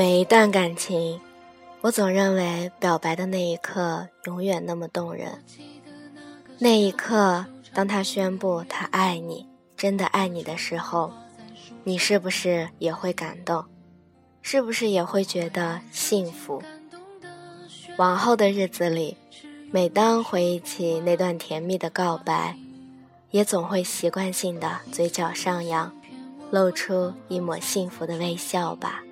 每一段感情，我总认为表白的那一刻永远那么动人。那一刻，当他宣布他爱你，真的爱你的时候，你是不是也会感动？是不是也会觉得幸福？往后的日子里，每当回忆起那段甜蜜的告白，也总会习惯性的嘴角上扬，露出一抹幸福的微笑吧。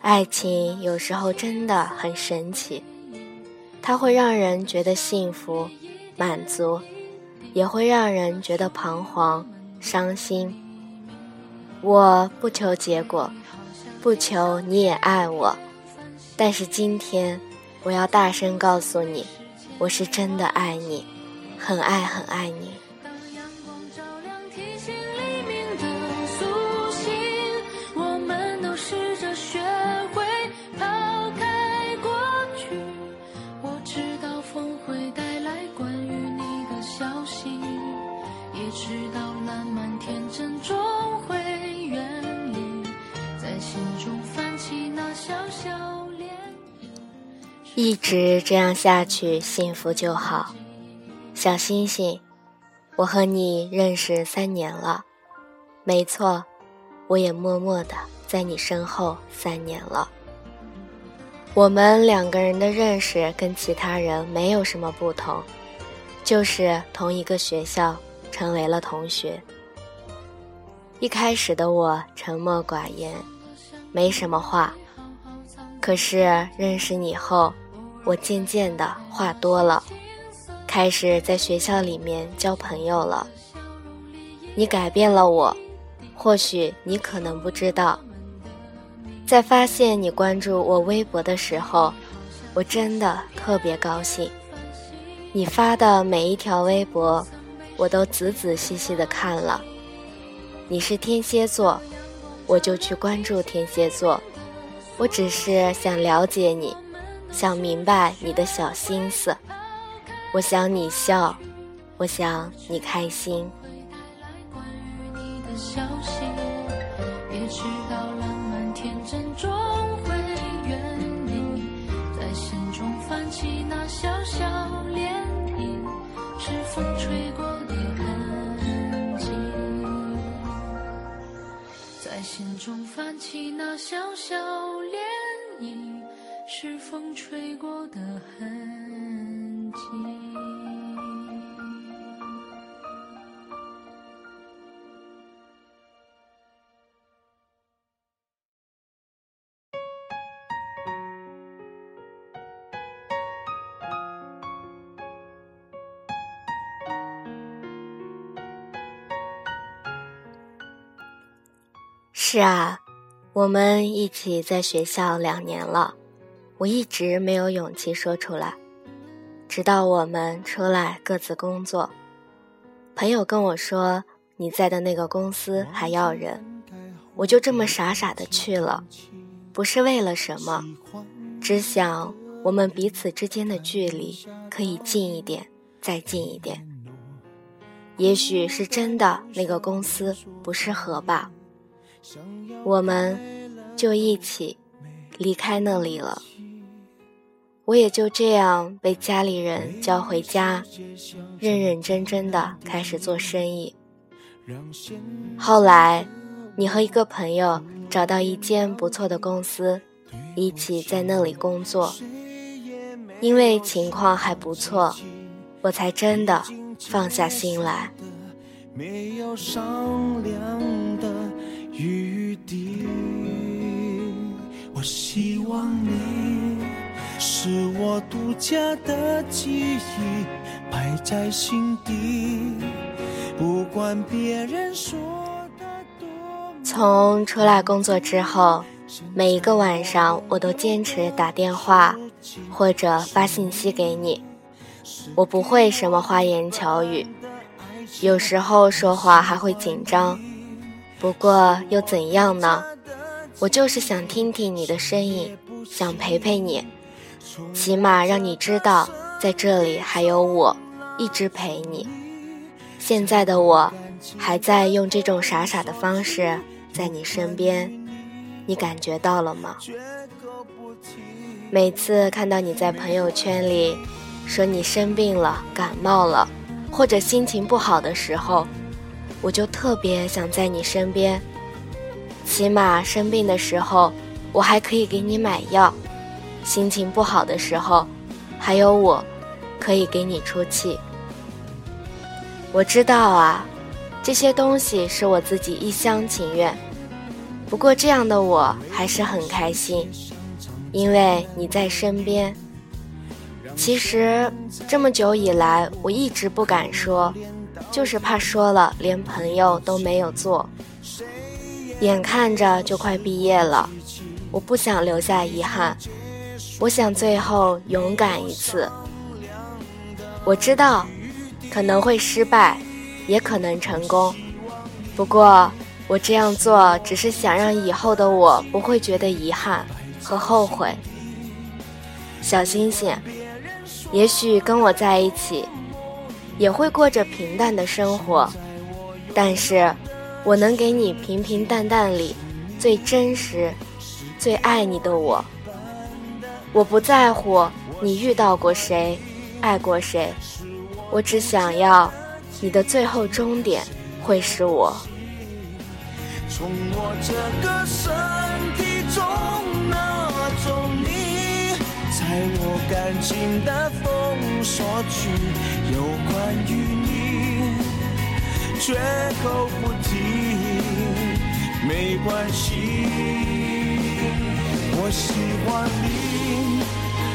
爱情有时候真的很神奇，它会让人觉得幸福。满足，也会让人觉得彷徨、伤心。我不求结果，不求你也爱我，但是今天，我要大声告诉你，我是真的爱你，很爱很爱你。一直这样下去，幸福就好。小星星，我和你认识三年了，没错，我也默默的在你身后三年了。我们两个人的认识跟其他人没有什么不同，就是同一个学校，成为了同学。一开始的我沉默寡言，没什么话，可是认识你后。我渐渐的话多了，开始在学校里面交朋友了。你改变了我，或许你可能不知道。在发现你关注我微博的时候，我真的特别高兴。你发的每一条微博，我都仔仔细细的看了。你是天蝎座，我就去关注天蝎座。我只是想了解你。想明白你的小心思，我想你笑，我想你开心。在心中泛起那小小涟漪是风吹过的痕迹，在心中泛起那小小涟漪。是风吹过的痕迹。是啊，我们一起在学校两年了。我一直没有勇气说出来，直到我们出来各自工作，朋友跟我说你在的那个公司还要人，我就这么傻傻的去了，不是为了什么，只想我们彼此之间的距离可以近一点，再近一点。也许是真的那个公司不适合吧，我们就一起离开那里了。我也就这样被家里人叫回家，认认真真的开始做生意。后来，你和一个朋友找到一间不错的公司，一起在那里工作。因为情况还不错，我才真的放下心来。没有商量的余地，我希望你。是我独家的记忆，摆在心底，不管别人说的多。从出来工作之后，每一个晚上我都坚持打电话或者发信息给你。我不会什么花言巧语，有时候说话还会紧张，不过又怎样呢？我就是想听听你的声音，想陪陪你。起码让你知道，在这里还有我，一直陪你。现在的我，还在用这种傻傻的方式在你身边。你感觉到了吗？每次看到你在朋友圈里说你生病了、感冒了，或者心情不好的时候，我就特别想在你身边。起码生病的时候，我还可以给你买药；心情不好的时候，还有我可以给你出气。我知道啊，这些东西是我自己一厢情愿。不过这样的我还是很开心，因为你在身边。其实这么久以来，我一直不敢说，就是怕说了连朋友都没有做。眼看着就快毕业了，我不想留下遗憾，我想最后勇敢一次。我知道可能会失败，也可能成功，不过。我这样做只是想让以后的我不会觉得遗憾和后悔。小星星，也许跟我在一起，也会过着平淡的生活，但是，我能给你平平淡淡里最真实、最爱你的我。我不在乎你遇到过谁，爱过谁，我只想要你的最后终点会是我。从我这个身体中拿走你，在我感情的封锁区，有关于你，绝口不提，没关系。我喜欢你，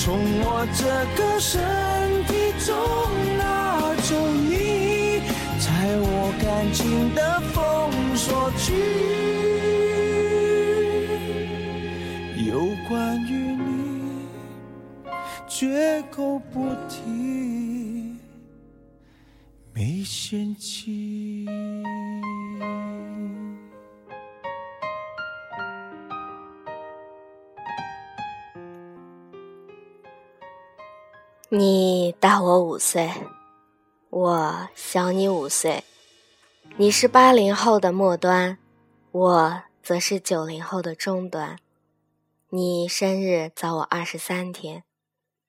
从我这个身体中拿走你，在我感情的封锁区。有关于你，绝口不提，没嫌弃。你大我五岁，我小你五岁。你是八零后的末端，我则是九零后的中端。你生日早我二十三天，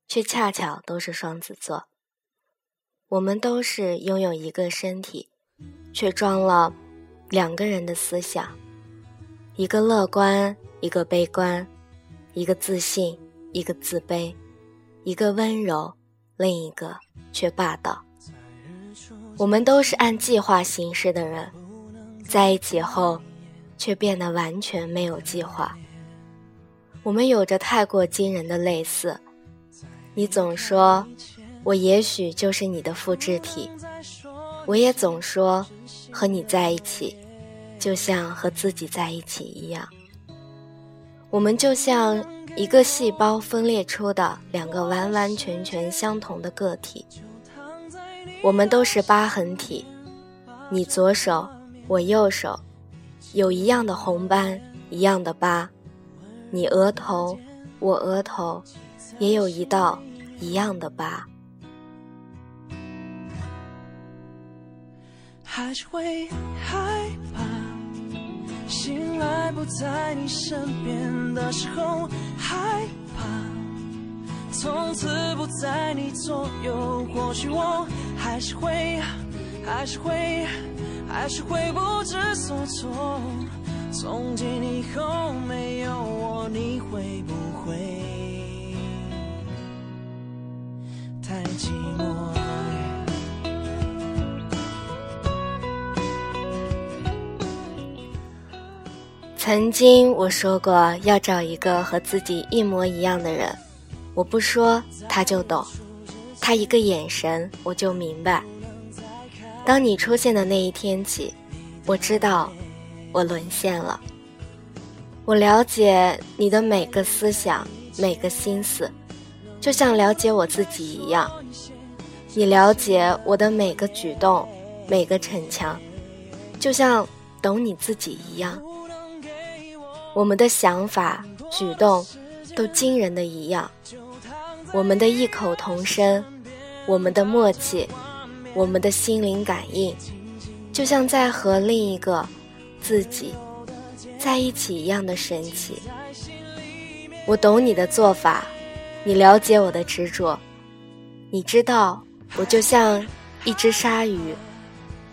却恰巧都是双子座。我们都是拥有一个身体，却装了两个人的思想：一个乐观，一个悲观；一个自信，一个自卑；一个温柔，另一个却霸道。我们都是按计划行事的人，在一起后，却变得完全没有计划。我们有着太过惊人的类似，你总说，我也许就是你的复制体，我也总说，和你在一起，就像和自己在一起一样。我们就像一个细胞分裂出的两个完完全全相同的个体，我们都是疤痕体，你左手，我右手，有一样的红斑，一样的疤。你额头，我额头，也有一道一样的疤。还是会害怕，醒来不在你身边的时候，害怕从此不在你左右。或许我还是会，还是会，还是会不知所措。从今以后没有我，你会不会太寂寞？曾经我说过要找一个和自己一模一样的人，我不说他就懂，他一个眼神我就明白。当你出现的那一天起，我知道。我沦陷了。我了解你的每个思想、每个心思，就像了解我自己一样。你了解我的每个举动、每个逞强，就像懂你自己一样。我们的想法、举动都惊人的一样。我们的异口同声，我们的默契，我们的心灵感应，就像在和另一个自己。在一起一样的神奇。我懂你的做法，你了解我的执着。你知道，我就像一只鲨鱼，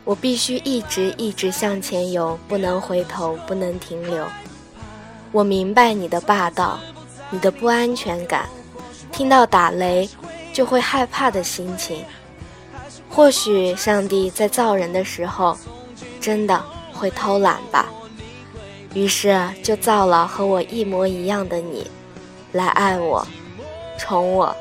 我必须一直一直向前游，不能回头，不能停留。我明白你的霸道，你的不安全感，听到打雷就会害怕的心情。或许上帝在造人的时候，真的会偷懒吧。于是就造了和我一模一样的你，来爱我，宠我。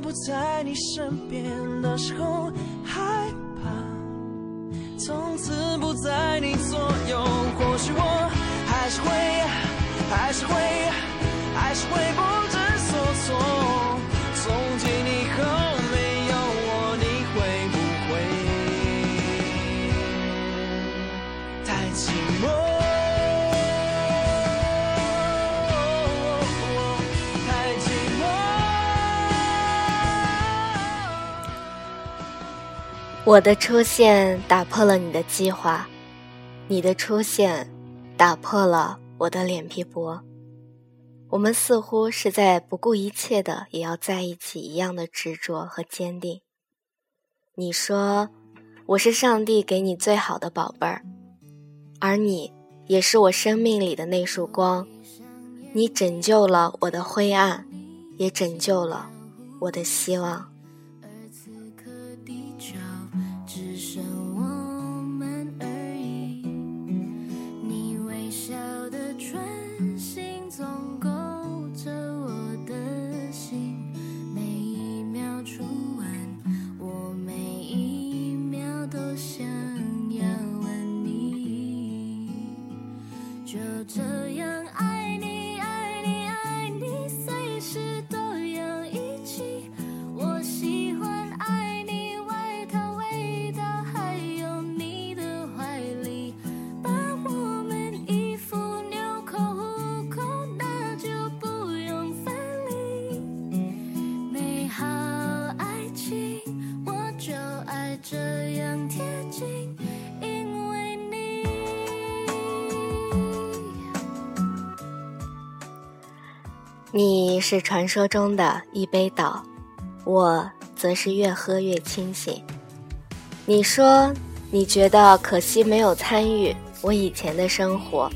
不在你身边的时候，害怕从此不在你左右。或许我还是会。还是会，还是会不知所措。我的出现打破了你的计划，你的出现打破了。我的脸皮薄，我们似乎是在不顾一切的也要在一起一样的执着和坚定。你说我是上帝给你最好的宝贝儿，而你也是我生命里的那束光，你拯救了我的灰暗，也拯救了我的希望。你是传说中的一杯倒，我则是越喝越清醒。你说你觉得可惜没有参与我以前的生活，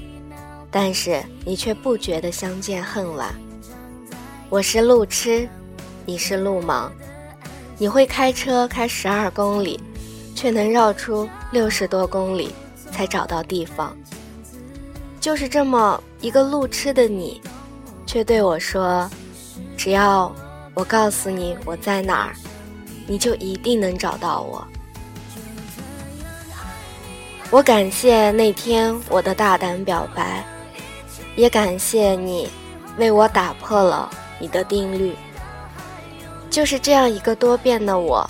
但是你却不觉得相见恨晚。我是路痴，你是路盲。你会开车开十二公里，却能绕出六十多公里才找到地方。就是这么一个路痴的你。却对我说：“只要我告诉你我在哪儿，你就一定能找到我。”我感谢那天我的大胆表白，也感谢你为我打破了你的定律。就是这样一个多变的我，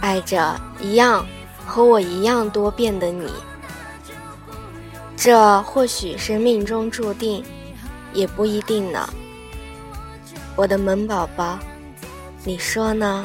爱着一样和我一样多变的你。这或许是命中注定。也不一定呢，我的萌宝宝，你说呢？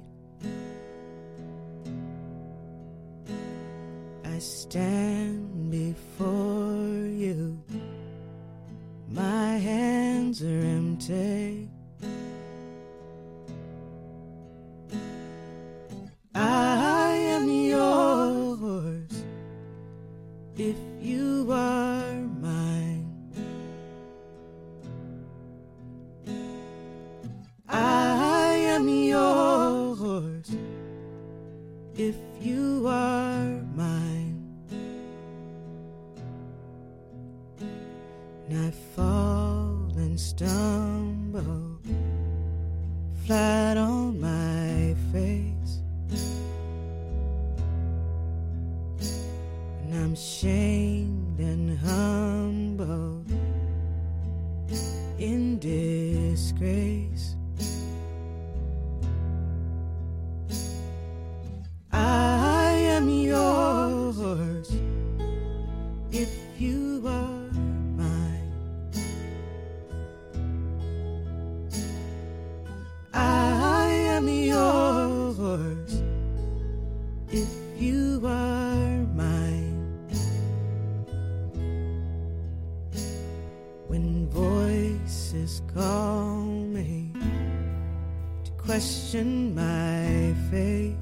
stand. flat on my faith.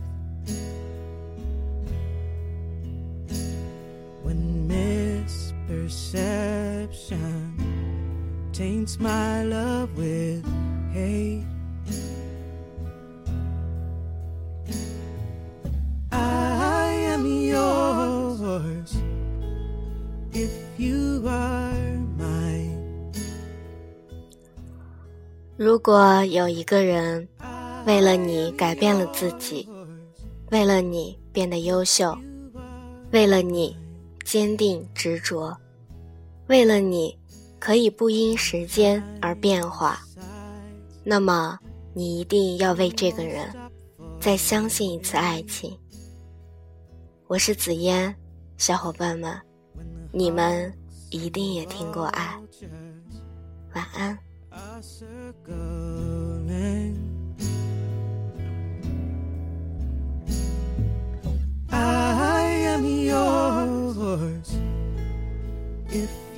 When misperception taints my love with hate. I am yours if you are mine. 如果有一个人 为了你改变了自己，为了你变得优秀，为了你坚定执着，为了你可以不因时间而变化，那么你一定要为这个人再相信一次爱情。我是紫嫣，小伙伴们，你们一定也听过爱。晚安。if